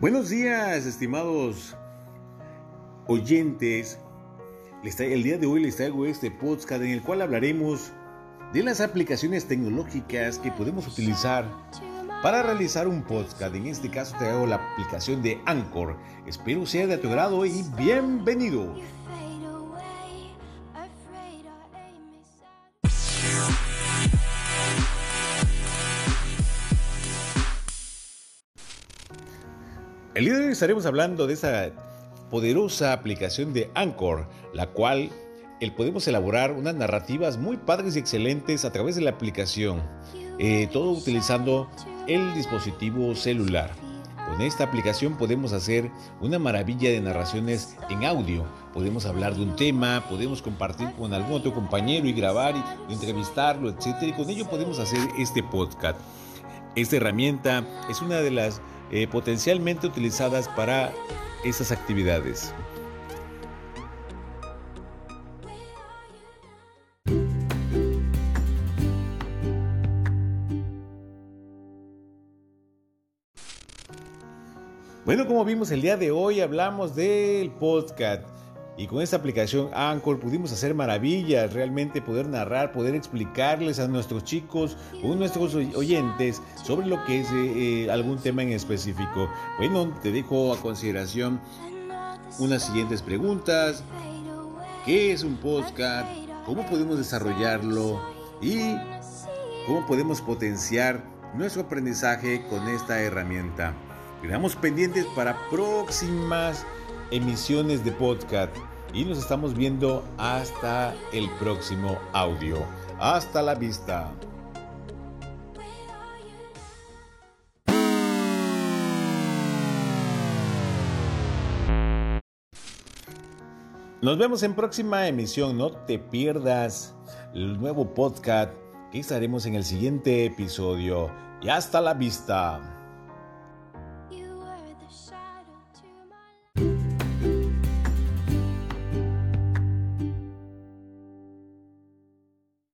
Buenos días, estimados oyentes. El día de hoy les traigo este podcast en el cual hablaremos de las aplicaciones tecnológicas que podemos utilizar para realizar un podcast. En este caso traigo la aplicación de Anchor. Espero sea de tu agrado y bienvenido. El día de hoy estaremos hablando de esa poderosa aplicación de Anchor, la cual el podemos elaborar unas narrativas muy padres y excelentes a través de la aplicación, eh, todo utilizando el dispositivo celular. Con esta aplicación podemos hacer una maravilla de narraciones en audio. Podemos hablar de un tema, podemos compartir con algún otro compañero y grabar y entrevistarlo, etc. Y con ello podemos hacer este podcast. Esta herramienta es una de las eh, potencialmente utilizadas para esas actividades. Bueno, como vimos el día de hoy hablamos del podcast y con esta aplicación Anchor pudimos hacer maravillas, realmente poder narrar, poder explicarles a nuestros chicos o nuestros oyentes sobre lo que es eh, eh, algún tema en específico. Bueno, te dejo a consideración unas siguientes preguntas. ¿Qué es un podcast? ¿Cómo podemos desarrollarlo? ¿Y cómo podemos potenciar nuestro aprendizaje con esta herramienta? Quedamos pendientes para próximas emisiones de podcast y nos estamos viendo hasta el próximo audio. Hasta la vista. Nos vemos en próxima emisión. No te pierdas el nuevo podcast que estaremos en el siguiente episodio. Y hasta la vista.